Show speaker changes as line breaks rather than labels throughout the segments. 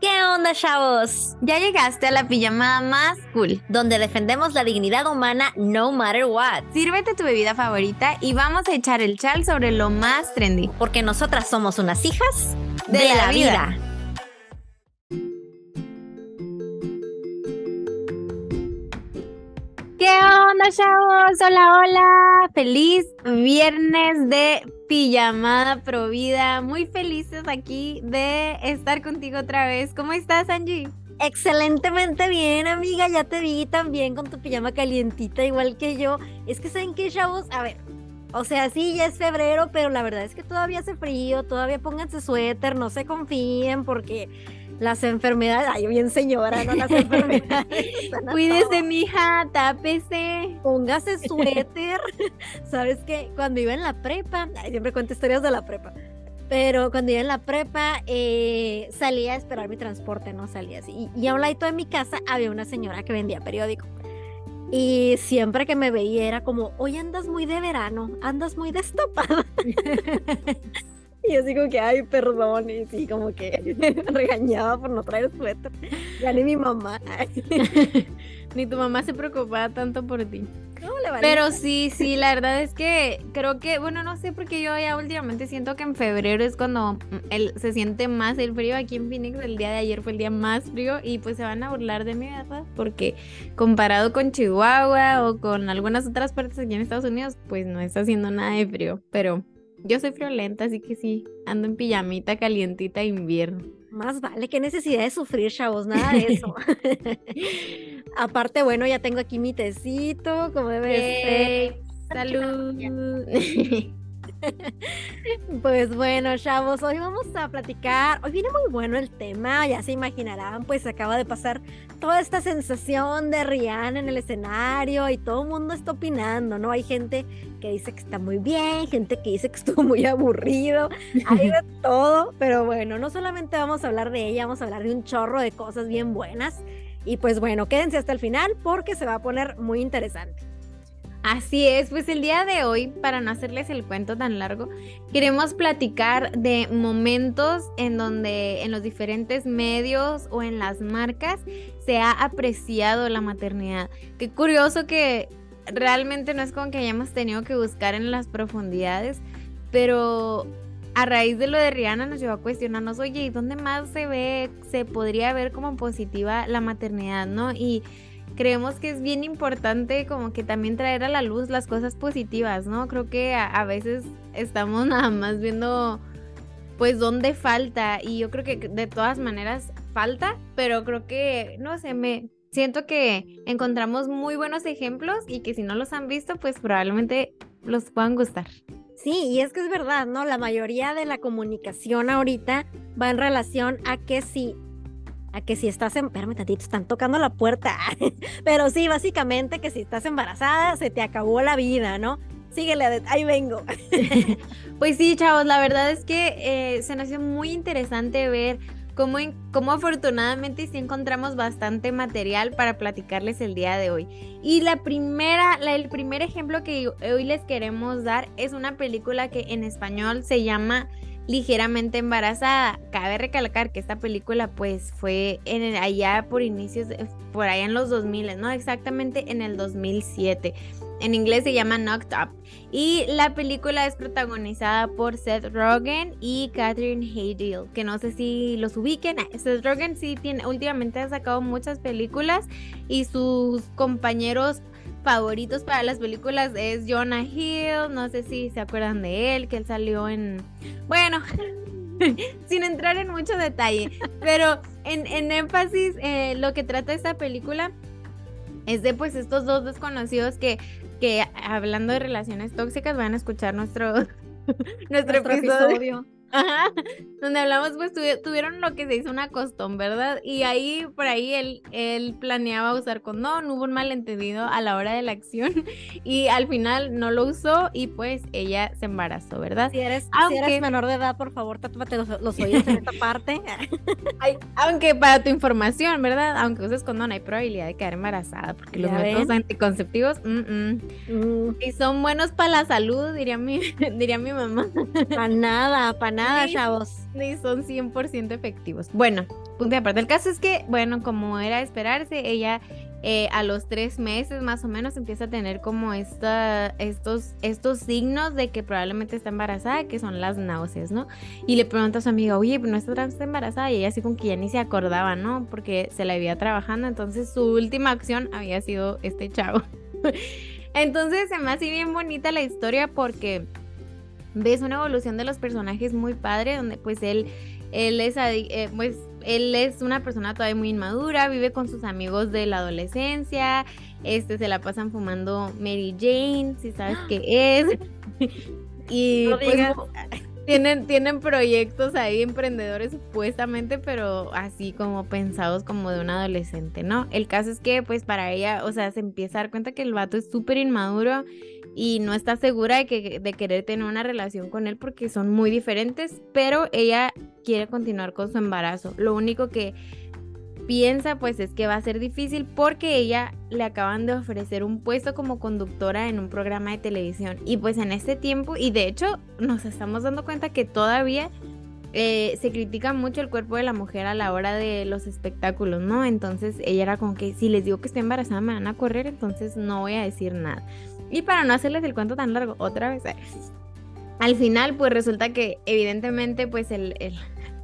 ¿Qué onda, chavos?
Ya llegaste a la pijamada más cool,
donde defendemos la dignidad humana no matter what.
Sírvete tu bebida favorita y vamos a echar el chal sobre lo más trendy.
Porque nosotras somos unas hijas de, la, vida.
¿Qué onda, chavos? Hola, hola. Feliz viernes de pijamada provida. Muy felices aquí de estar contigo otra vez. ¿Cómo estás, Angie?
Excelentemente bien, amiga. Ya te vi también con tu pijama calientita, igual que yo. Es que, ¿saben qué, chavos? A ver, o sea, sí, ya es febrero, pero la verdad es que todavía hace frío, todavía pónganse suéter, no se confíen porque las enfermedades, ay, bien señora, ¿no? Las enfermedades.
Cuídese, mija, tápese.
Póngase suéter. ¿Sabes qué? Cuando iba en la prepa, ay, siempre cuento historias de la prepa. Pero cuando iba en la prepa, eh, salía a esperar mi transporte, ¿no? Salía así. Y, y a un lado de mi casa había una señora que vendía periódico. Y siempre que me veía era como, hoy andas muy de verano, andas muy destapada. Y así como que, ay, perdón, y sí, como que regañaba por no traer suéter. Ya ni mi mamá.
ni tu mamá se preocupaba tanto por ti. Pero sí, sí, la verdad es que creo que, bueno, no sé, porque yo ya últimamente siento que en febrero es cuando el, se siente más el frío. Aquí en Phoenix el día de ayer fue el día más frío y pues se van a burlar de mí, ¿verdad? Porque comparado con Chihuahua o con algunas otras partes aquí en Estados Unidos, pues no está haciendo nada de frío. Pero yo soy friolenta, así que sí, ando en pijamita calientita invierno.
Más vale, qué necesidad de sufrir, chavos, nada de eso. Aparte, bueno, ya tengo aquí mi tecito, como debe
ser. Salud.
Pues bueno, chavos, hoy vamos a platicar. Hoy viene muy bueno el tema, ya se imaginarán, pues acaba de pasar toda esta sensación de Rihanna en el escenario y todo el mundo está opinando, ¿no? Hay gente que dice que está muy bien, gente que dice que estuvo muy aburrido, hay de todo, pero bueno, no solamente vamos a hablar de ella, vamos a hablar de un chorro de cosas bien buenas. Y pues bueno, quédense hasta el final porque se va a poner muy interesante.
Así es, pues el día de hoy, para no hacerles el cuento tan largo, queremos platicar de momentos en donde en los diferentes medios o en las marcas se ha apreciado la maternidad. Qué curioso que realmente no es como que hayamos tenido que buscar en las profundidades, pero a raíz de lo de Rihanna nos llevó a cuestionarnos, oye, ¿y dónde más se ve, se podría ver como positiva la maternidad, no? Y creemos que es bien importante como que también traer a la luz las cosas positivas, ¿no? Creo que a, veces estamos nada más viendo pues dónde falta y yo creo que de todas maneras falta, pero creo que, no sé, me siento que encontramos muy buenos ejemplos y que si no los han visto, pues probablemente los puedan gustar.
Sí, y es que es verdad, ¿no? La mayoría de la comunicación ahorita va en relación a que si a que si estás en, espérame tantito, están tocando la puerta, pero sí, básicamente que si estás embarazada se te acabó la vida, ¿no? Síguele, ahí vengo.
pues sí, chavos, la verdad es que eh, se nos hizo muy interesante ver cómo, cómo afortunadamente sí encontramos bastante material para platicarles el día de hoy. Y la primera, el primer ejemplo que hoy les queremos dar es una película que en español se llama ligeramente embarazada. Cabe recalcar que esta película pues fue en allá por inicios, por allá en los 2000, no exactamente en el 2007. En inglés se llama Knocked Up. Y la película es protagonizada por Seth Rogen y Catherine Heigl, que no sé si los ubiquen. Seth Rogen sí tiene, últimamente ha sacado muchas películas y sus compañeros favoritos para las películas es Jonah Hill, no sé si se acuerdan de él, que él salió en, bueno, sin entrar en mucho detalle, pero en, en énfasis eh, lo que trata esta película es de pues estos dos desconocidos que, que hablando de relaciones tóxicas van a escuchar nuestro, nuestro, episodio Ajá, donde hablamos, pues tuvieron lo que se hizo una costón, ¿verdad? Y ahí, por ahí, él, él planeaba usar condón, hubo un malentendido a la hora de la acción y al final no lo usó y pues ella se embarazó, ¿verdad?
Si eres, si eres menor de edad, por favor, tátupate los, los oídos en esta parte.
aunque para tu información, ¿verdad? Aunque uses condón, hay probabilidad de quedar embarazada porque los métodos anticonceptivos mm, mm. y son buenos para la salud, diría mi, diría mi mamá.
Para nada, para nada nada, chavos.
Ni son 100% efectivos. Bueno, punto aparte. El caso es que, bueno, como era de esperarse, ella eh, a los tres meses más o menos empieza a tener como esta, estos, estos signos de que probablemente está embarazada, que son las náuseas, ¿no? Y le pregunta a su amiga, oye, ¿no está embarazada? Y ella así como que ya ni se acordaba, ¿no? Porque se la había trabajando, entonces su última acción había sido este chavo. entonces se me hace bien bonita la historia porque ves una evolución de los personajes muy padre, donde pues él, él es, eh, pues él es una persona todavía muy inmadura, vive con sus amigos de la adolescencia, este, se la pasan fumando Mary Jane, si sabes qué es. y pues, tienen, tienen proyectos ahí emprendedores supuestamente, pero así como pensados como de un adolescente, ¿no? El caso es que pues para ella, o sea, se empieza a dar cuenta que el vato es súper inmaduro y no está segura de, que, de querer tener una relación con él porque son muy diferentes, pero ella quiere continuar con su embarazo. Lo único que piensa pues es que va a ser difícil porque ella le acaban de ofrecer un puesto como conductora en un programa de televisión y pues en este tiempo y de hecho nos estamos dando cuenta que todavía eh, se critica mucho el cuerpo de la mujer a la hora de los espectáculos, ¿no? Entonces ella era como que si les digo que estoy embarazada me van a correr, entonces no voy a decir nada. Y para no hacerles el cuento tan largo, otra vez, eh, al final pues resulta que evidentemente pues el,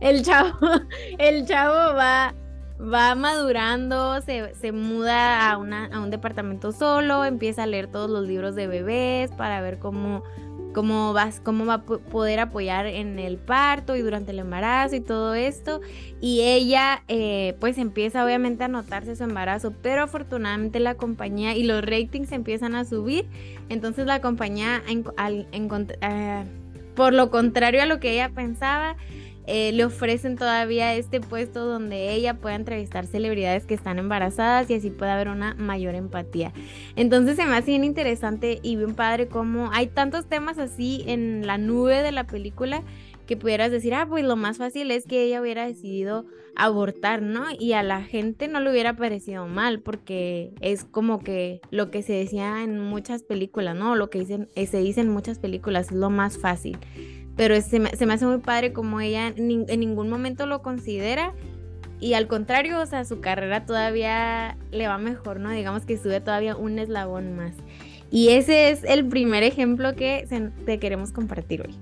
el, chavo, el chavo va, va madurando, se, se muda a, una, a un departamento solo, empieza a leer todos los libros de bebés para ver cómo cómo, vas, cómo va a poder apoyar en el parto y durante el embarazo y todo esto. Y ella eh, pues empieza obviamente a notarse su embarazo, pero afortunadamente la compañía y los ratings empiezan a subir. Entonces la compañía, al, eh, por lo contrario a lo que ella pensaba, eh, le ofrecen todavía este puesto donde ella pueda entrevistar celebridades que están embarazadas y así pueda haber una mayor empatía. Entonces se me hace bien interesante y bien padre cómo hay tantos temas así en la nube de la película que pudieras decir, ah, pues lo más fácil es que ella hubiera decidido abortar, ¿no? Y a la gente no le hubiera parecido mal, porque es como que lo que se decía en muchas películas, ¿no? Lo que dicen, se dice en muchas películas, es lo más fácil pero se me, se me hace muy padre como ella en ningún momento lo considera y al contrario, o sea, su carrera todavía le va mejor, ¿no? Digamos que sube todavía un eslabón más. Y ese es el primer ejemplo que te queremos compartir hoy.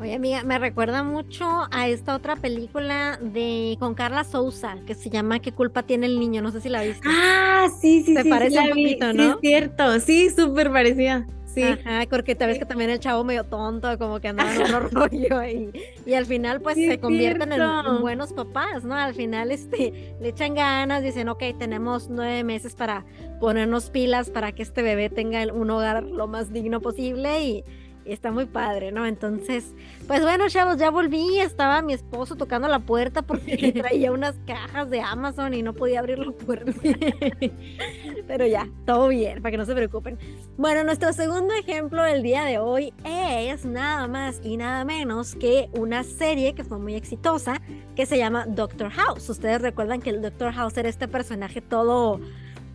Oye, amiga, me recuerda mucho a esta otra película de con Carla Souza que se llama ¿Qué culpa tiene el niño? No sé si la viste.
Ah, sí, sí,
Te parece un poquito, ¿no?
Sí, es cierto, sí, súper parecida. Sí.
Ajá, porque te ves que también el chavo medio tonto, como que andaba en otro rollo y, y al final pues se convierten en, buenos papás, ¿no? Al final este, le echan ganas, dicen, ok, tenemos nueve meses para ponernos pilas para que este bebé tenga un hogar lo más digno posible y está muy padre, ¿no? Entonces, pues bueno, chavos, ya volví, estaba mi esposo tocando la puerta porque traía unas cajas de Amazon y no podía abrir la puerta. Pero ya, todo bien, para que no se preocupen. Bueno, nuestro segundo ejemplo del día de hoy es nada más y nada menos que una serie que fue muy exitosa que se llama Doctor House. Ustedes recuerdan que el Doctor House era este personaje todo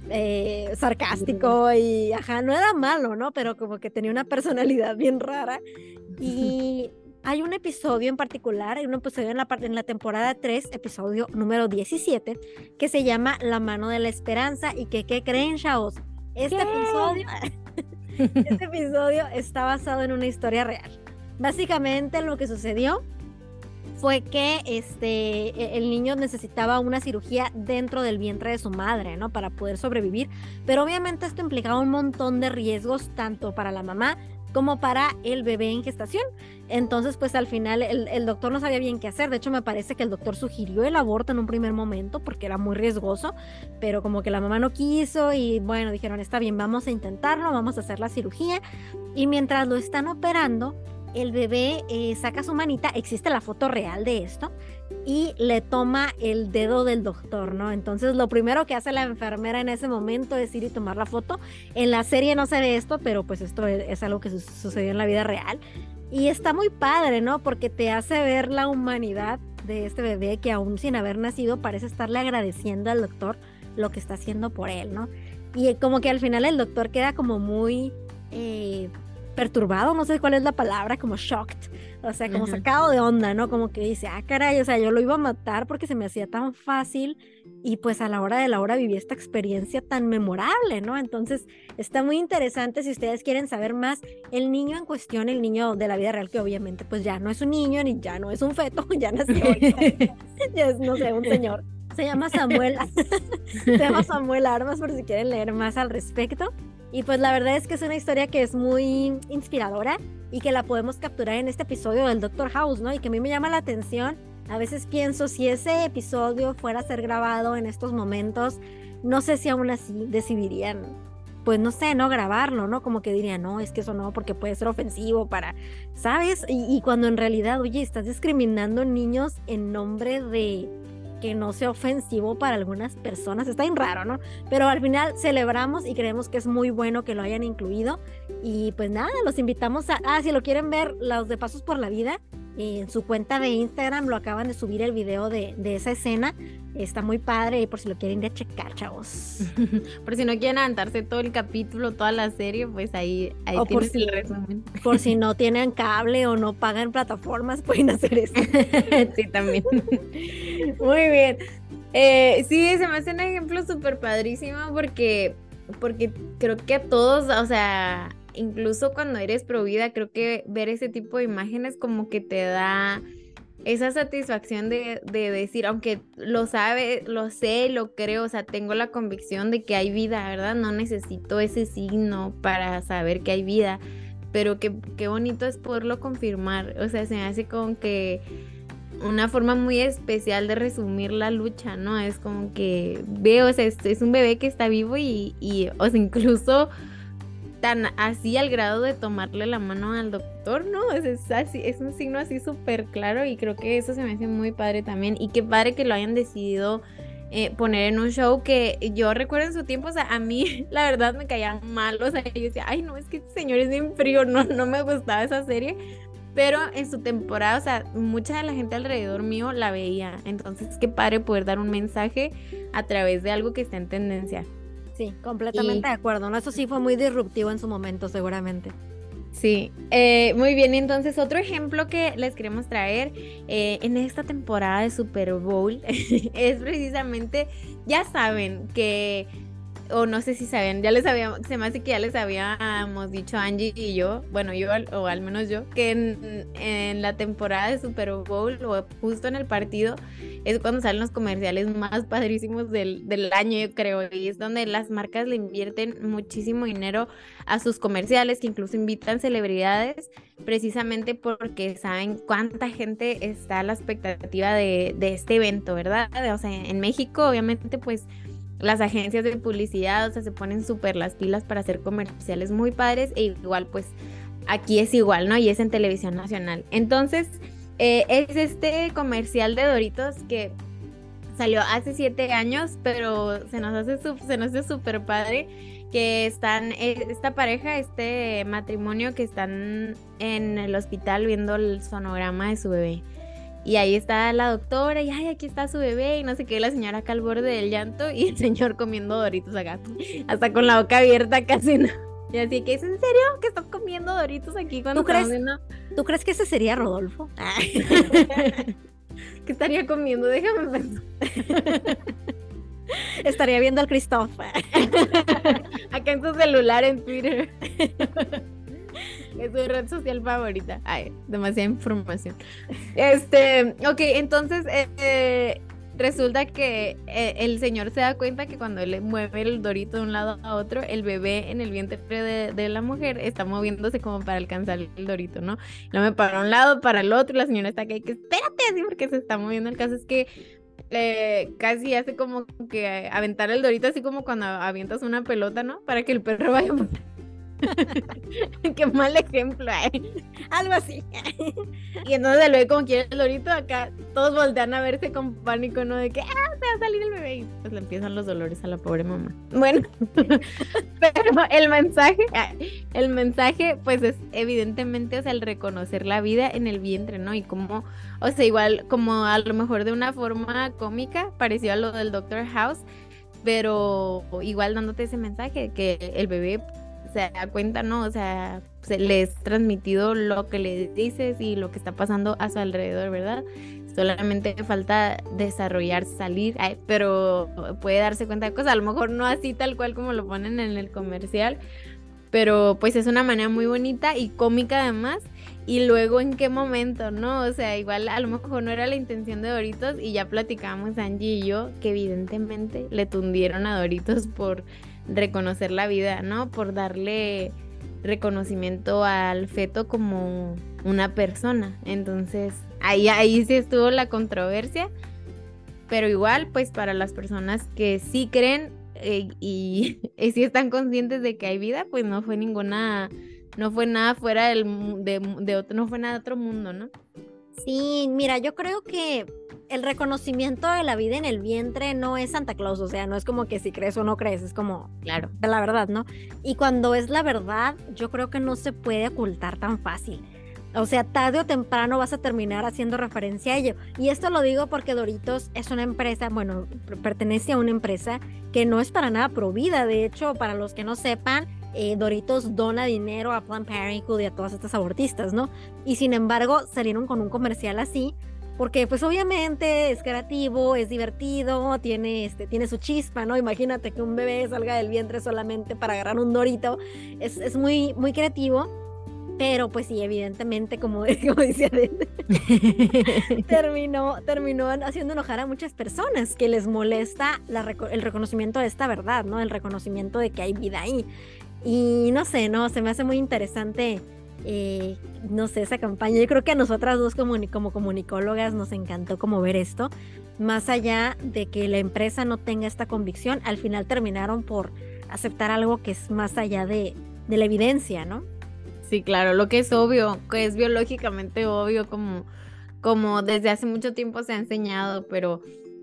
eh, sarcástico y, ajá, no era malo, ¿no? Pero como que tenía una personalidad bien rara. Y hay un episodio en particular, hay un episodio en la, en la temporada 3, episodio número 17, que se llama La mano de la esperanza y que, ¿qué creen, chavos? Este episodio, este episodio está basado en una historia real. Básicamente lo que sucedió fue que este, e, el niño necesitaba una cirugía dentro del vientre de su madre, ¿no? Para poder sobrevivir. Pero obviamente esto implicaba un montón de riesgos, tanto para la mamá como para el bebé en gestación. Entonces, pues al final el, el, doctor no sabía bien qué hacer. De hecho, me parece que el doctor sugirió el aborto en un primer momento porque era muy riesgoso, pero como que la mamá no quiso y bueno, dijeron, está bien, vamos a intentarlo, vamos a hacer la cirugía. Y mientras lo están operando, el bebé eh, saca su manita, existe la foto real de esto, y le toma el dedo del doctor, ¿no? Entonces lo primero que hace la enfermera en ese momento es ir y tomar la foto. En la serie no se ve esto, pero pues esto es, algo que sucedió en la vida real. Y está muy padre, ¿no? Porque te hace ver la humanidad de este bebé que aún sin haber nacido parece estarle agradeciendo al doctor lo que está haciendo por él, ¿no? Y como que al final el doctor queda como muy... Eh, perturbado, no sé cuál es la palabra, como shocked, O sea, como sacado de onda, ¿no? Como que dice, ah, caray, o sea, yo lo iba a matar porque se me hacía tan fácil y pues a la hora de la hora viví esta experiencia tan memorable, ¿no? Entonces, está muy interesante si ustedes quieren saber más. El niño en cuestión, el niño de la vida real, que obviamente pues ya no es un niño ni ya no es un feto, ya nació, ya es, no sé, un señor. Se llama Samuel, se llama Samuel Armas por si quieren leer más al respecto. Y pues la verdad es que es una historia que es muy inspiradora y que la podemos capturar en este episodio del Doctor House, ¿no? Y que a mí me llama la atención. A veces pienso si ese episodio fuera a ser grabado en estos momentos, no sé si aún así decidirían, pues no sé, no grabarlo, ¿no? Como que dirían, no, es que eso no, porque puede ser ofensivo para, ¿sabes? Y, y cuando en realidad, oye, estás discriminando niños en nombre de que no sea ofensivo para algunas personas. Está bien raro, ¿no? Pero al final celebramos y creemos que es muy bueno que lo hayan incluido. Y pues nada, los invitamos a, ah, si lo quieren ver, los de Pasos por la Vida, en su cuenta de Instagram lo acaban de subir el video de, de esa escena. Está muy padre y por si lo quieren ir a checar, chavos.
por si no quieren aventarse todo el capítulo, toda la serie, pues ahí, ahí o
por si, el resumen. Por si no tienen cable o no pagan plataformas, pueden hacer eso.
sí, también. Muy bien. Eh, sí, se me hace un ejemplo súper padrísimo porque, porque creo que a todos, o sea, incluso cuando eres pro vida, creo que ver ese tipo de imágenes como que te da esa satisfacción de, decir, aunque lo sabe, lo sé, lo creo, o sea, tengo la convicción de que hay vida, ¿verdad? No necesito ese signo para saber que hay vida, pero qué, qué bonito es poderlo confirmar, o sea, se me hace como que una forma muy especial de resumir la lucha, ¿no? Es como que veo, o sea, es, un bebé que está vivo y, o sea, incluso tan así al grado de tomarle la mano al doctor, ¿no? Es, así, es un signo así súper claro y creo que eso se me hace muy padre también y qué padre que lo hayan decidido eh, poner en un show que yo recuerdo en su tiempo, o sea, a mí la verdad me caía mal, o sea, yo decía, ay no, es que este señor es bien frío, no, no me gustaba esa serie, pero en su temporada, o sea, mucha de la gente alrededor mío la veía, entonces qué padre poder dar un mensaje a través de algo que está en tendencia.
Sí, completamente de acuerdo. ¿no? Eso sí fue muy disruptivo en su momento, seguramente.
Sí, eh, muy bien. Entonces, otro ejemplo que les queremos traer eh, en esta temporada de Super Bowl es precisamente, ya saben que o no sé si sabían, ya les habíamos, se me hace que ya les habíamos dicho Angie y yo, bueno, yo o al menos yo, que en, la temporada de Super Bowl o justo en el partido es cuando salen los comerciales más padrísimos del, del año, yo creo, y es donde las marcas le invierten muchísimo dinero a sus comerciales, que incluso invitan celebridades, precisamente porque saben cuánta gente está a la expectativa de, de este evento, ¿verdad? O sea, en México, obviamente, pues las agencias de publicidad, o sea, se ponen súper las pilas para hacer comerciales muy padres e igual pues aquí es igual, ¿no? Y es en televisión nacional. Entonces, eh, es este comercial de Doritos que salió hace siete años, pero se nos hace se nos hace súper padre que están eh, esta pareja, este matrimonio que están en el hospital viendo el sonograma de su bebé. Y ahí está la doctora y ay, aquí está su bebé y no sé qué, la señora acá al borde del llanto y el señor comiendo doritos acá, hasta con la boca abierta casi no. Y así que es en serio que estás comiendo doritos aquí cuando
¿Tú crees, ¿Tú crees que ese sería Rodolfo?
¿Qué estaría comiendo? Déjame pensar.
Estaría viendo al Christoph.
Acá en su celular en Twitter. Es su red social favorita. Ay, demasiada información. Este, ok, entonces eh, resulta que eh, el señor se da cuenta que cuando le mueve el dorito de un lado a otro, el bebé en el vientre de, la mujer está moviéndose como para alcanzar el dorito, ¿no? Lo me para un lado, para el otro, y la señora está aquí, que espérate, así porque se está moviendo. El caso es que eh, casi hace como que aventar el dorito así como cuando avientas una pelota, ¿no? Para que el perro vaya Qué mal ejemplo, ¿eh?
Algo así.
y entonces el bebé como quiere el dorito, acá todos voltean a verse con pánico, ¿no? De que, ah, se va a salir el bebé. Y pues le empiezan los dolores a la pobre mamá. Bueno, pero el mensaje, el mensaje, pues es evidentemente, o el reconocer la vida en el vientre, ¿no? Y como, o sea, igual, como a lo mejor de una forma cómica, parecido a lo del Doctor House, pero igual dándote ese mensaje que el bebé se da cuenta, ¿no? O sea, se le es transmitido lo que le dices y lo que está pasando a su alrededor, ¿verdad? Solamente falta desarrollar, salir, pero puede darse cuenta de cosas, a lo mejor no así tal cual como lo ponen en el comercial, pero pues es una manera muy bonita y cómica además. Y luego en qué momento, ¿no? O sea, igual a lo mejor no era la intención de Doritos y ya platicábamos Angie y yo que evidentemente le tundieron a Doritos por reconocer la vida, ¿no? Por darle reconocimiento al feto como una persona. Entonces, ahí, ahí sí estuvo la controversia. Pero igual, pues para las personas que sí creen eh, y, sí están conscientes de que hay vida, pues no fue ninguna, no fue nada fuera del, de, de otro, no fue nada de otro mundo, ¿no?
Sí, mira, yo creo que el reconocimiento de la vida en el vientre no es Santa Claus, o sea, no es como que si crees o no crees, es como,
claro,
de la verdad, ¿no? Y cuando es la verdad, yo creo que no se puede ocultar tan fácil. O sea, tarde o temprano vas a terminar haciendo referencia a ello. Y esto lo digo porque Doritos es una empresa, bueno, pertenece a una empresa que no es para nada provida. De hecho, para los que no sepan, eh, Doritos dona dinero a Planned Parenthood y a todas estas abortistas, ¿no? Y sin embargo, salieron con un comercial así porque pues obviamente es creativo, es divertido, tiene, este, tiene su chispa, ¿no? Imagínate que un bebé salga del vientre solamente para agarrar un dorito, es, es muy, muy creativo, pero pues sí, evidentemente, como, como decía terminó, terminó haciendo enojar a muchas personas que les molesta el reconocimiento de esta verdad, ¿no? El reconocimiento de que hay vida ahí. Y no sé, ¿no? Se me hace muy interesante eh, no sé, esa campaña. Yo creo que a nosotras dos como, como comunicólogas nos encantó como ver esto. Más allá de que la empresa no tenga esta convicción, al final terminaron por aceptar algo que es más allá de, la evidencia, ¿no?
Sí, claro, lo que es obvio, que es biológicamente obvio, como, como desde hace mucho tiempo se ha enseñado, pero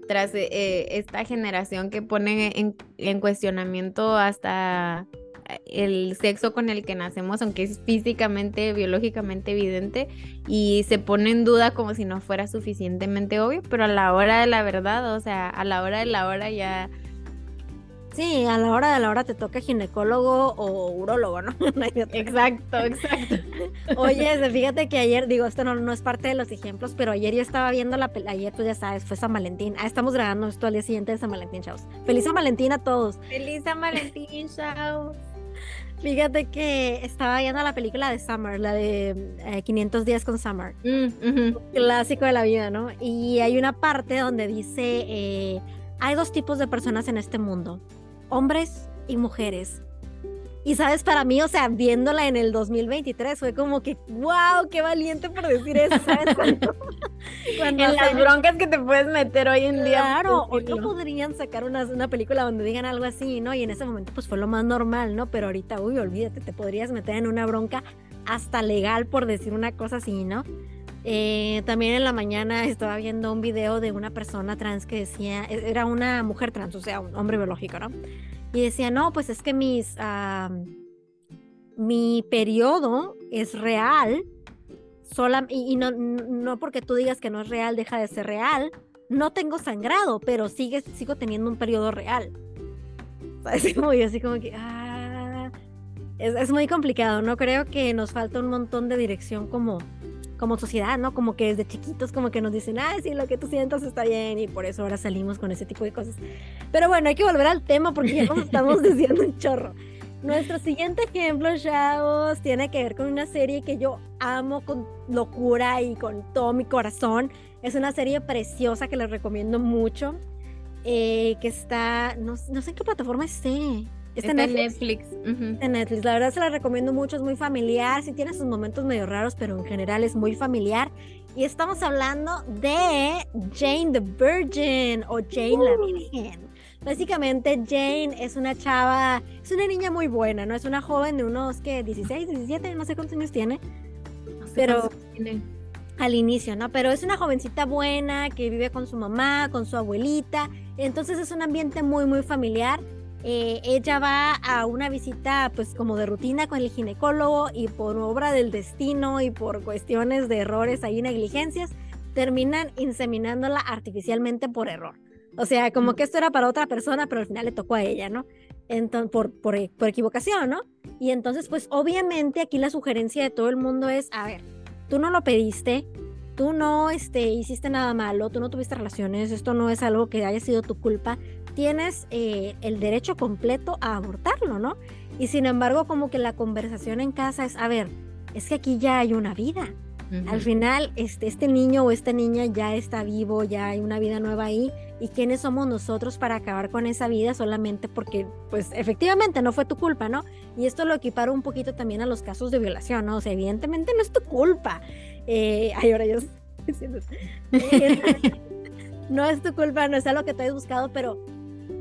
tras eh, esta generación que pone en, en cuestionamiento hasta el sexo con el que nacemos, aunque es físicamente, biológicamente evidente, y se pone en duda como si no fuera suficientemente obvio, pero a la hora de la verdad, o sea, a la hora de la hora ya...
Sí, a la hora de la hora te toca ginecólogo o urólogo, ¿no?
exacto, exacto.
Oye, fíjate que ayer, digo, esto no, no es parte de los ejemplos, pero ayer yo estaba viendo la ayer tú ya sabes, fue San Valentín. Ah, estamos grabando esto al día siguiente de San Valentín, chavos. Feliz San Valentín a todos.
Feliz San Valentín, chavos.
Fíjate que estaba viendo la película de Summer, la de 500 eh, días con Summer. Mm, clásico de la vida, ¿no? Y hay una parte donde dice, eh, hay dos tipos de personas en este mundo, hombres y mujeres. Y sabes, para mí, o sea, viéndola en el 2023 fue como que, wow, qué valiente por decir eso, ¿sabes?
Cuando, en las broncas que te puedes meter hoy en día.
Claro, o no podrían sacar una, una, película donde digan algo así, ¿no? Y en ese momento pues fue lo más normal, ¿no? Pero ahorita, uy, olvídate, te podrías meter en una bronca hasta legal por decir una cosa así, ¿no? Eh, también en la mañana estaba viendo un video de una persona trans que decía, e, era una mujer trans, o sea, un hombre biológico, ¿no? Y decía, no, pues es que mis, mi periodo es real, sola, y, no, no porque tú digas que no es real, deja de ser real. No tengo sangrado, pero sigue, sigo teniendo un periodo real. Es muy así como que, ah, es, es muy complicado, ¿no? Creo que nos falta un montón de dirección como, como sociedad, ¿no? Como que desde chiquitos como que nos dicen, ah, sí, lo que tú sientas está bien y por eso ahora salimos con ese tipo de cosas. Pero bueno, hay que volver al tema porque ya nos estamos diciendo un chorro. Nuestro siguiente ejemplo, chavos, tiene que ver con una serie que yo amo con locura y con todo mi corazón. Es una serie preciosa que les recomiendo mucho. Eh, que está, no, no sé en qué plataforma esté.
Está, en Netflix.
En Netflix. La verdad se la recomiendo mucho, es muy familiar. Sí tiene sus momentos medio raros, pero en general es muy familiar. Y estamos hablando de Jane the Virgin o Jane la. Virgen. Básicamente Jane es una chava, es una niña muy buena, ¿no? Es una joven de unos, ¿qué? 16, 17, no sé cuántos años tiene. pero tiene. al inicio, ¿no? Pero es una jovencita buena que vive con su mamá, con su abuelita. Entonces es un ambiente muy, muy familiar eh, ella va a una visita pues como de rutina con el ginecólogo y por obra del destino y por cuestiones de errores ahí negligencias terminan inseminándola artificialmente por error. O sea, como que esto era para otra persona, pero al final le tocó a ella, ¿no? Entonces, por, por, por equivocación, ¿no? Y entonces, pues obviamente aquí la sugerencia de todo el mundo es, a ver, tú no lo pediste, tú no este, hiciste nada malo, tú no tuviste relaciones, esto no es algo que haya sido tu culpa, tienes eh, el derecho completo a abortarlo, ¿no? Y sin embargo, como que la conversación en casa es, a ver, es que aquí ya hay una vida. Al final, este, este niño o esta niña ya está vivo, ya hay una vida nueva ahí. ¿Y quiénes somos nosotros para acabar con esa vida solamente porque, pues, efectivamente no fue tu culpa, ¿no? Y esto lo equiparo un poquito también a los casos de violación, ¿no? O sea, evidentemente no es tu culpa. Eh, ay, ahora yo no es tu culpa, no es algo que te hayas buscado, pero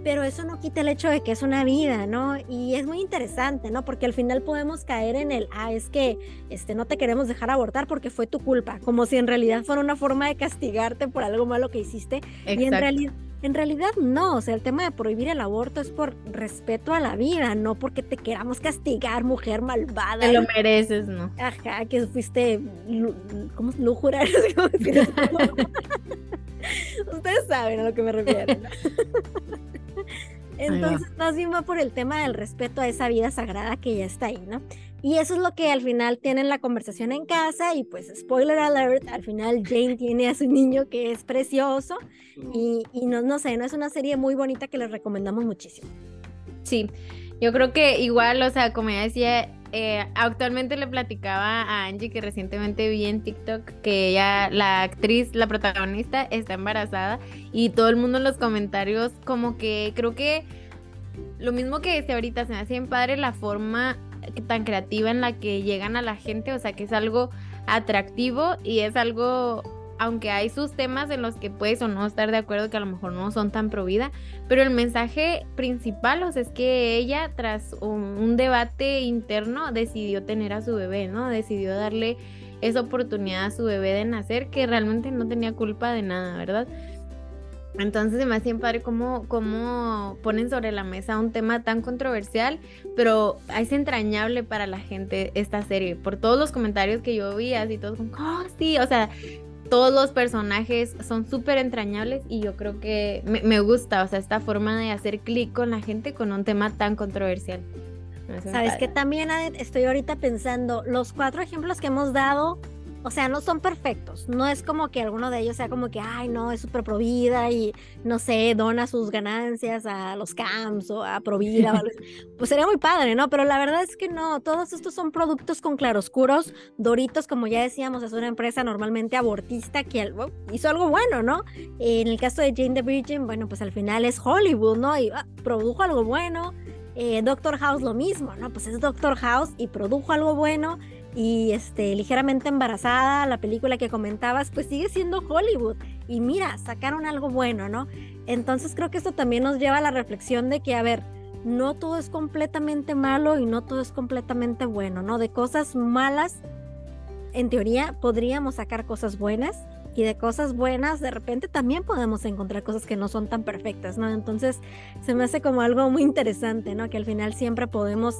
pero eso no quita el hecho de que es una vida, ¿no? Y es muy interesante, ¿no? Porque al final podemos caer en el, ah, es que este, no te queremos dejar abortar porque fue tu culpa, como si en realidad fuera una forma de castigarte por algo malo que hiciste. Y en realidad, en realidad no, o sea, el tema de prohibir el aborto es por respeto a la vida, no porque te queramos castigar, mujer malvada.
Te lo mereces, ¿no?
Ajá, que fuiste, ¿cómo es? Lújura. Ustedes saben a lo que me refiero. Entonces, más bien va por el tema del respeto a esa vida sagrada que ya está ahí, ¿no? Y eso es lo que al final tienen la conversación en casa y pues spoiler alert, al final Jane tiene a su niño que es precioso y, y no, no sé, no es una serie muy bonita que les recomendamos muchísimo.
Sí, yo creo que igual, o sea, como ya decía, eh, actualmente le platicaba a Angie que recientemente vi en TikTok que ella, la actriz, la protagonista, está embarazada y todo el mundo en los comentarios como que creo que lo mismo que dice ahorita, se me hace bien padre la forma tan creativa en la que llegan a la gente, o sea que es algo atractivo y es algo aunque hay sus temas en los que puedes o no estar de acuerdo que a lo mejor no son tan pro pero el mensaje principal, es que ella tras un, debate interno decidió tener a su bebé, ¿no? Decidió darle esa oportunidad a su bebé de nacer que realmente no tenía culpa de nada, ¿verdad? Entonces se me hace padre cómo, cómo ponen sobre la mesa un tema tan controversial, pero es entrañable para la gente esta serie. Por todos los comentarios que yo vi, así todos como, oh, sí, o sea, todos los personajes son súper entrañables y yo creo que me, gusta, o sea, esta forma de hacer clic con la gente con un tema tan controversial.
Sabes que también estoy ahorita pensando, los cuatro ejemplos que hemos dado o sea, no son perfectos. No es como que alguno de ellos sea como que, ay, no, es súper provida y, no sé, dona sus ganancias a los camps o a Provida. pues sería muy padre, ¿no? Pero la verdad es que no. Todos estos son productos con claroscuros. Doritos, como ya decíamos, es una empresa normalmente abortista que hizo algo bueno, ¿no? En el caso de Jane the Virgin, bueno, pues al final es Hollywood, ¿no? Y ah, produjo algo bueno. Eh, Doctor House lo mismo, ¿no? Pues es Doctor House y produjo algo bueno y este, ligeramente embarazada, la película que comentabas, pues sigue siendo Hollywood. Y mira, sacaron algo bueno, ¿no? Entonces creo que esto también nos lleva a la reflexión de que, a ver, no todo es completamente malo y no todo es completamente bueno, ¿no? De cosas malas, en teoría, podríamos sacar cosas buenas y de cosas buenas, de repente también podemos encontrar cosas que no son tan perfectas, ¿no? Entonces se me hace como algo muy interesante, ¿no? Que al final siempre podemos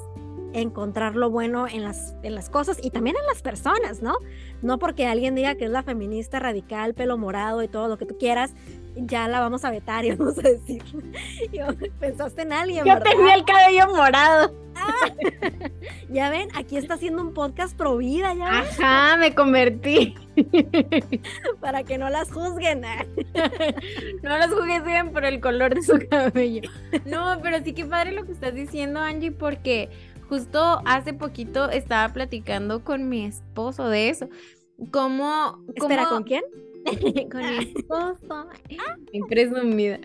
encontrar lo bueno en las, en las cosas y también en las personas, ¿no? No porque alguien diga que es la feminista radical, pelo morado y todo lo que tú quieras, ya la vamos a vetar y vamos a decir. pensaste en alguien.
Yo tenía el cabello morado.
Ah, ya ven, aquí está haciendo un podcast pro vida, ya.
Ajá, me convertí.
Para que no las juzguen.
no las juzguen por el color de su cabello. No, pero sí que padre lo que estás diciendo, Angie, porque Justo hace poquito estaba platicando con mi esposo de eso. ¿Cómo?
Espera, ¿con quién?
con mi esposo. presumida.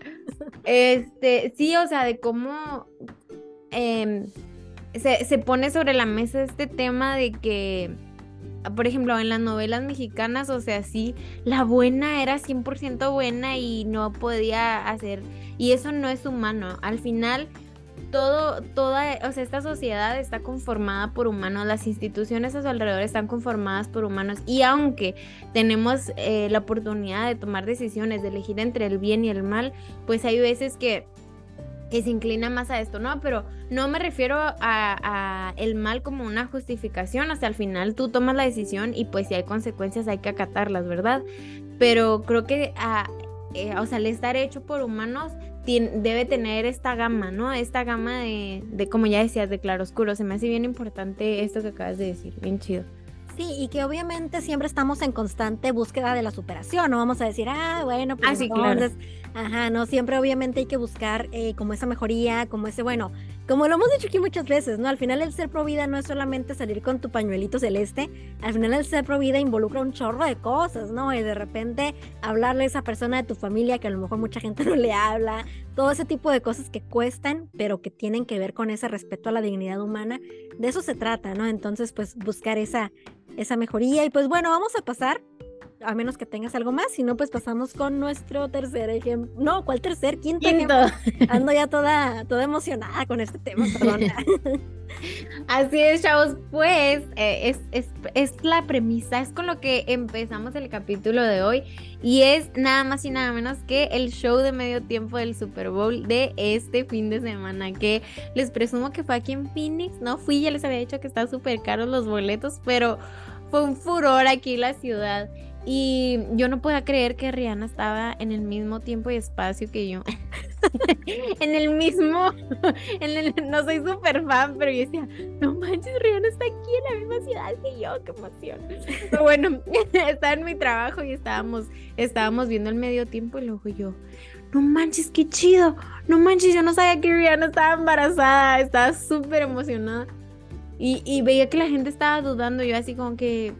Este, sí, o sea, de cómo em, se, se pone sobre la mesa este tema de que por ejemplo, en las novelas mexicanas, o sea, sí, la buena era 100% buena y no podía hacer, y eso no es humano. Al final, todo, toda, o sea, esta sociedad está conformada por humanos, las instituciones a su alrededor están conformadas por humanos y aunque tenemos eh, la oportunidad de tomar decisiones, de elegir entre el bien y el mal, pues hay veces que, que se inclina más a esto, ¿no? Pero no me refiero a, el mal como una justificación, sea, al final tú tomas la decisión y pues si hay consecuencias hay que acatarlas, ¿verdad? Pero creo que, a, ah, eh, o sea, al estar hecho por humanos, debe tener esta gama, ¿no? Esta gama de, de, como ya decías, de claroscuro. Se me hace bien importante esto que acabas de decir, bien chido.
Sí, y que obviamente siempre estamos en constante búsqueda de la superación, no vamos a decir, ah, bueno, pues
ah, entonces,
ajá, no, siempre obviamente hay que buscar eh, como esa mejoría, como ese, bueno, como lo hemos dicho aquí muchas veces, ¿no? Al final el ser pro vida no es solamente salir con tu pañuelito celeste, al final el ser pro vida involucra un chorro de cosas, ¿no? Y de repente hablarle a esa persona de tu familia que a lo mejor mucha gente no le habla, todo ese tipo de cosas que cuestan, pero que tienen que ver con ese respeto a la dignidad humana, de eso se trata, ¿no? Entonces, pues buscar esa, esa mejoría. Y pues bueno, vamos a pasar a menos que tengas algo más, si no, pues pasamos con nuestro tercer ejemplo. No, ¿cuál tercer? Quinto, Quinto. Ando ya toda, toda emocionada con este tema, perdón.
Así es, chavos, pues eh, es, es, es, la premisa, es con lo que empezamos el capítulo de hoy y es nada más y nada menos que el show de medio tiempo del Super Bowl de este fin de semana, que les presumo que fue aquí en Phoenix, no fui, ya les había dicho que está súper caros los boletos, pero fue un furor aquí en la ciudad. Y yo no podía creer que Rihanna estaba en el mismo tiempo y espacio que yo. en el mismo, no soy súper fan, pero yo decía, no manches, Rihanna está aquí en la misma ciudad que yo, qué emoción. Pero bueno, estaba en mi trabajo y estábamos, estábamos viendo el medio tiempo y luego yo, no manches, qué chido, no manches, yo no sabía que Rihanna estaba embarazada, estaba súper emocionada. Y veía que la gente estaba dudando, yo así como que,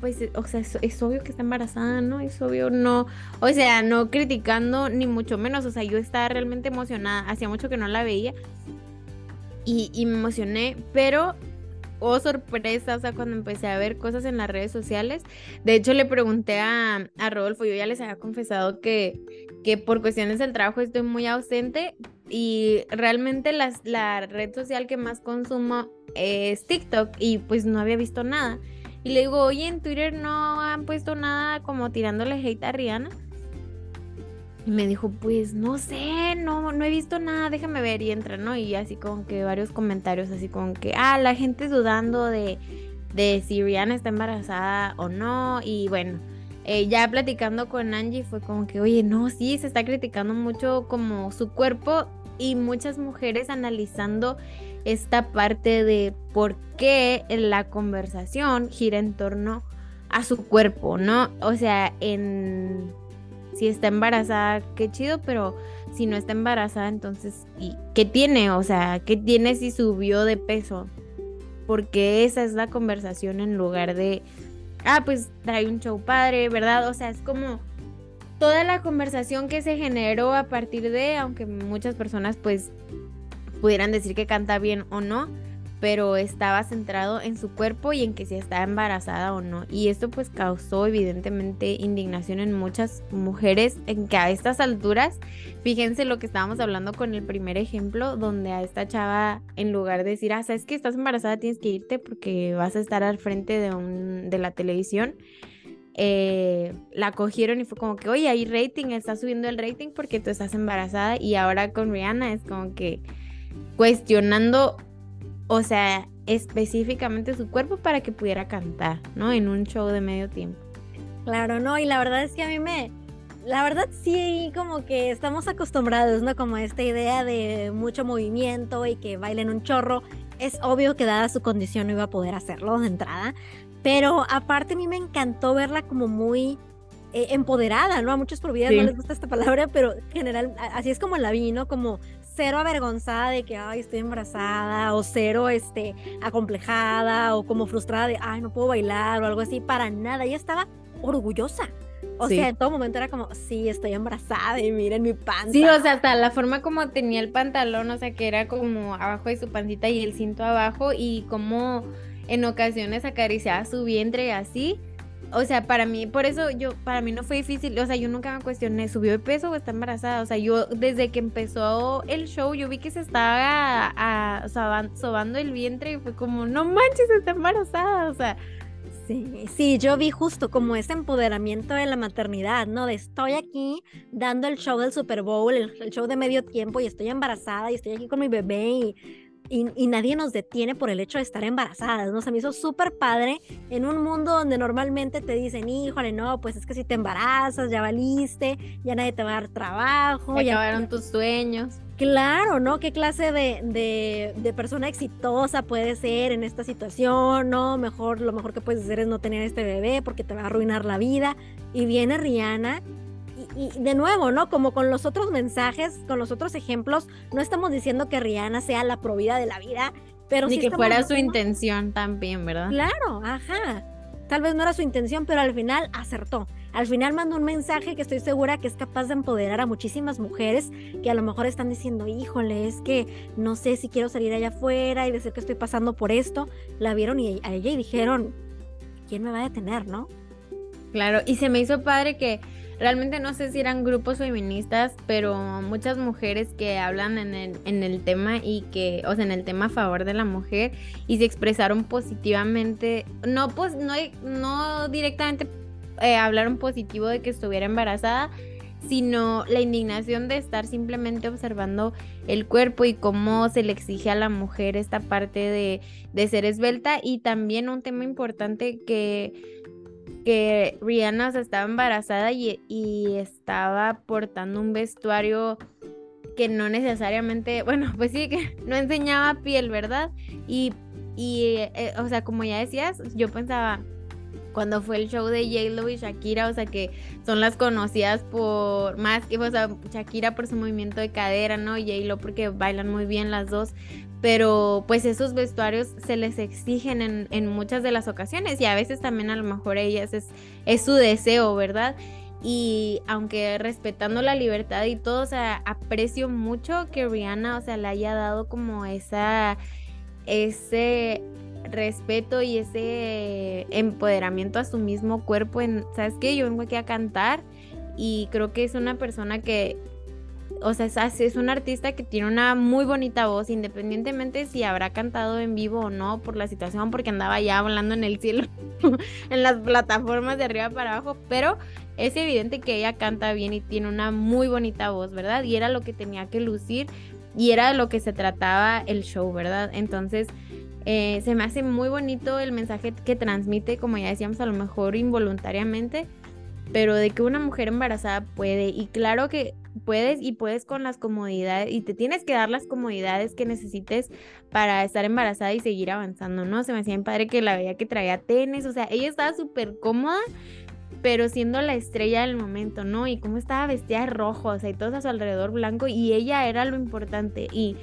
pues, o sea, es, obvio que está embarazada, ¿no? Es obvio, no, o sea, no criticando ni mucho menos, o sea, yo estaba realmente emocionada, hacía mucho que no la veía y, y me emocioné, pero oh sorpresa, o sea, cuando empecé a ver cosas en las redes sociales. De hecho, le pregunté a, a Rodolfo, yo ya les había confesado que, que por cuestiones del trabajo estoy muy ausente y realmente las, la red social que más consumo es TikTok y pues no había visto nada. Y le digo, oye, en Twitter no han puesto nada como tirándole hate a Rihanna. Y me dijo, pues no sé, no, no he visto nada, déjame ver y entra, ¿no? Y así como que varios comentarios, así como que, ah, la gente dudando de, de si Rihanna está embarazada o no. Y bueno, eh, ya platicando con Angie fue como que, oye, no, sí, se está criticando mucho como su cuerpo y muchas mujeres analizando esta parte de por qué la conversación gira en torno a su cuerpo, ¿no? O sea, en si está embarazada, qué chido, pero si no está embarazada, entonces, ¿y qué tiene? O sea, ¿qué tiene si subió de peso? Porque esa es la conversación en lugar de, ah, pues trae un show padre, ¿verdad? O sea, es como toda la conversación que se generó a partir de, aunque muchas personas pues pudieran decir que canta bien o no, pero estaba centrado en su cuerpo y en que si estaba embarazada o no. Y esto pues causó evidentemente indignación en muchas mujeres en que a estas alturas, fíjense lo que estábamos hablando con el primer ejemplo, donde a esta chava en lugar de decir, ah, sabes que estás embarazada, tienes que irte porque vas a estar al frente de, un, de la televisión. Eh, la cogieron y fue como que, oye, hay rating, está subiendo el rating porque tú estás embarazada y ahora con Rihanna es como que cuestionando, o sea, específicamente su cuerpo para que pudiera cantar, ¿no? En un show de medio tiempo.
Claro, no, y la verdad es que a mí me, la verdad sí, como que estamos acostumbrados, ¿no? Como esta idea de mucho movimiento y que bailen un chorro. Es obvio que dada su condición no iba a poder hacerlo de entrada, pero aparte a mí me encantó verla como muy eh, empoderada, ¿no? A muchos por vida no les gusta esta palabra, pero en general así es como la vi, ¿no? Como cero avergonzada de que, ay, estoy embarazada, o cero, este, acomplejada, o como frustrada de, ay, no puedo bailar, o algo así, para nada. Ella estaba orgullosa. O sea, en todo momento era como, sí, estoy embarazada y miren mi panza.
Sí, o sea, hasta la forma como tenía el pantalón, o sea, que era como abajo de su pancita y el cinto abajo, y como en ocasiones acariciaba su vientre así o sea, para mí, por eso yo, para mí no fue difícil, o sea, yo nunca me cuestioné, ¿subió de peso o está embarazada? O sea, yo desde que empezó el show, yo vi que se estaba a, sobando el vientre y fue como, no manches, está embarazada, o sea.
Sí, sí, yo vi justo como ese empoderamiento de la maternidad, ¿no? De estoy aquí dando el show del Super Bowl, el show de medio tiempo y estoy embarazada y estoy aquí con mi bebé y y, nadie nos detiene por el hecho de estar embarazadas, ¿no? Se me hizo súper padre en un mundo donde normalmente te dicen, híjole, no, pues es que si te embarazas, ya valiste, ya nadie te va a dar trabajo.
ya acabaron tus sueños.
Claro, ¿no? ¿Qué clase de, de, de, persona exitosa puede ser en esta situación? No, mejor, lo mejor que puedes hacer es no tener este bebé porque te va a arruinar la vida. Y viene Rihanna y de nuevo, ¿no? Como con los otros mensajes, con los otros ejemplos, no estamos diciendo que Rihanna sea la provida de la vida, pero
Ni que fuera su intención también, ¿verdad?
Claro, ajá. Tal vez no era su intención, pero al final acertó. Al final mandó un mensaje que estoy segura que es capaz de empoderar a muchísimas mujeres que a lo mejor están diciendo, híjole, es que no sé si quiero salir allá afuera y decir que estoy pasando por esto. La vieron y a ella y dijeron, ¿quién me va a detener, no?
Claro, y se me hizo padre que realmente no sé si eran grupos feministas, pero muchas mujeres que hablan en el, en el tema y que, o sea, en el tema a favor de la mujer y se expresaron positivamente, no, pues, no, no directamente eh, hablaron positivo de que estuviera embarazada, sino la indignación de estar simplemente observando el cuerpo y cómo se le exige a la mujer esta parte de, de ser esbelta. Y también un tema importante que que Rihanna estaba embarazada y, estaba portando un vestuario que no necesariamente, bueno, pues sí, que no enseñaba piel, ¿verdad? Y, y eh, o sea, como ya decías, yo pensaba, cuando fue el show de J-Lo y Shakira, o sea, que son las conocidas por más que, o sea, Shakira por su movimiento de cadera, ¿no? J-Lo porque bailan muy bien las dos, pero pues esos vestuarios se les exigen en, en, muchas de las ocasiones y a veces también a lo mejor ellas es, es su deseo, ¿verdad? Y aunque respetando la libertad y todo, o sea, aprecio mucho que Rihanna, o sea, le haya dado como esa, ese respeto y ese empoderamiento a su mismo cuerpo en, ¿sabes qué? Yo vengo aquí a cantar y creo que es una persona que o sea, es, es un artista que tiene una muy bonita voz, independientemente si habrá cantado en vivo o no por la situación, porque andaba ya hablando en el cielo, en las plataformas de arriba para abajo, pero es evidente que ella canta bien y tiene una muy bonita voz, ¿verdad? Y era lo que tenía que lucir y era lo que se trataba el show, ¿verdad? Entonces, eh, se me hace muy bonito el mensaje que transmite, como ya decíamos, a lo mejor involuntariamente, pero de que una mujer embarazada puede, y claro que puedes y puedes con las comodidades y te tienes que dar las comodidades que necesites para estar embarazada y seguir avanzando, ¿no? Se me hacía padre que la veía que traía tenis, o sea, ella estaba súper cómoda, pero siendo la estrella del momento, ¿no? Y cómo estaba vestida de rojo, o sea, y todo a su alrededor blanco y ella era lo importante y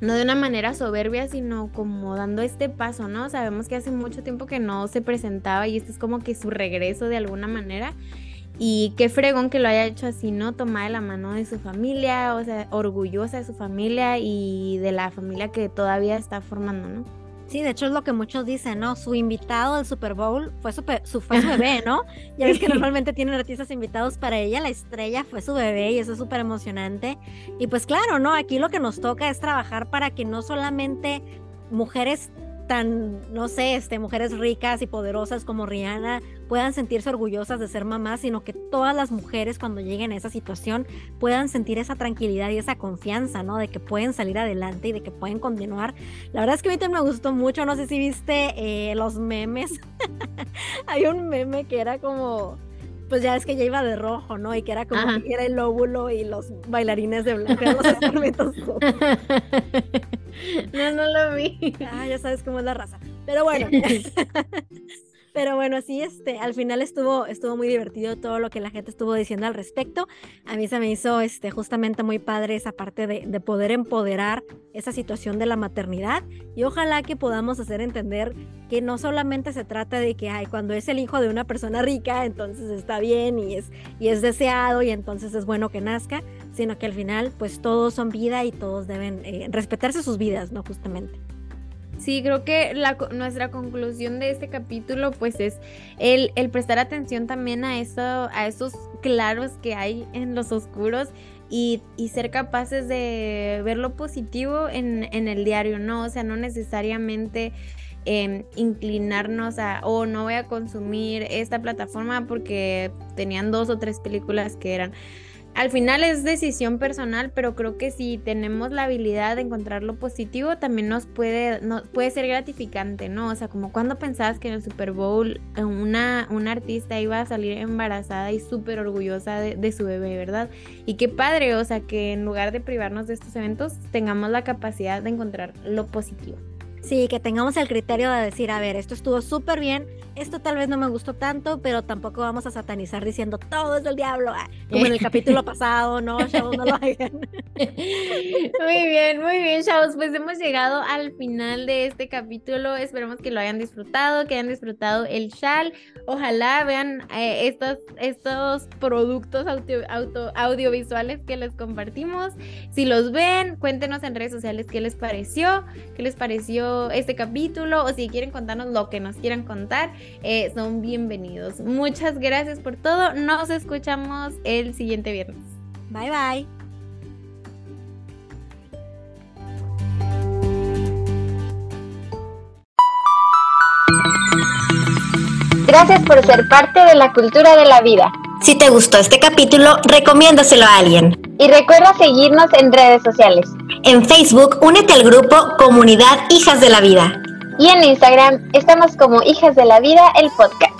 no de una manera soberbia, sino como dando este paso, ¿no? Sabemos que hace mucho tiempo que no se presentaba y este es como que su regreso de alguna manera. Y qué fregón que lo haya hecho así, ¿no? Tomar de la mano de su familia, o sea, orgullosa de su familia y de la familia que todavía está formando, ¿no?
Sí, de hecho es lo que muchos dicen, ¿no? Su invitado del Super Bowl fue su, su, fue su bebé, ¿no? Ya ves que normalmente tienen artistas invitados para ella, la estrella fue su bebé y eso es súper emocionante. Y pues claro, ¿no? Aquí lo que nos toca es trabajar para que no solamente mujeres tan, no sé, este, mujeres ricas y poderosas como Rihanna puedan sentirse orgullosas de ser mamás, sino que todas las mujeres cuando lleguen a esa situación puedan sentir esa tranquilidad y esa confianza, ¿no? De que pueden salir adelante y de que pueden continuar. La verdad es que a mí también me gustó mucho, no sé si viste eh, los memes. Hay un meme que era como pues ya es que ya iba de rojo, ¿no? Y que era como que era el óvulo y los bailarines de blanco, los experimentos.
no, no lo vi.
Ah, ya sabes cómo es la raza. Pero bueno. Pero bueno, sí, este, al final estuvo, estuvo muy divertido todo lo que la gente estuvo diciendo al respecto. A mí se me hizo este, justamente muy padre esa parte de, de poder empoderar esa situación de la maternidad y ojalá que podamos hacer entender que no solamente se trata de que ay, cuando es el hijo de una persona rica, entonces está bien y es, y es deseado y entonces es bueno que nazca, sino que al final pues todos son vida y todos deben eh, respetarse sus vidas, ¿no? Justamente.
Sí, creo que la, nuestra conclusión de este capítulo pues es el, el, prestar atención también a, eso, a esos claros que hay en los oscuros y, y ser capaces de ver lo positivo en, en, el diario, ¿no? O sea, no necesariamente em, inclinarnos a, oh, no voy a consumir esta plataforma porque tenían dos o tres películas que eran al final es decisión personal, pero creo que si tenemos la habilidad de encontrar lo positivo, también nos puede, no, puede ser gratificante, ¿no? O sea, como cuando pensabas que en el Super Bowl eh, una, una artista iba a salir embarazada y súper orgullosa de, de, su bebé, ¿verdad? Y qué padre, o sea, que en lugar de privarnos de estos eventos, tengamos la capacidad de encontrar lo positivo.
Sí, que tengamos el criterio de decir, a ver, esto estuvo súper bien, esto tal vez no me gustó tanto, pero tampoco vamos a satanizar diciendo todo es del diablo, ah, como en el capítulo pasado, no, chavos, no lo hagan.
Muy bien, muy bien, chavos, pues hemos llegado al final de este capítulo, esperemos que lo hayan disfrutado, que hayan disfrutado el chal, ojalá vean eh, estos, estos productos auto, audiovisuales que les compartimos, si los ven, cuéntenos en redes sociales qué les pareció, qué les pareció este capítulo o si quieren contarnos lo que nos quieran contar, eh, son bienvenidos. Muchas gracias por todo. Nos escuchamos el siguiente viernes.
Bye bye.
Gracias por ser parte de la cultura de la vida.
Si te gustó este capítulo, recomiéndaselo a alguien.
Y recuerda seguirnos en redes sociales.
En Facebook, únete al grupo Comunidad Hijas de la Vida.
Y en Instagram estamos como Hijas de la Vida, el podcast.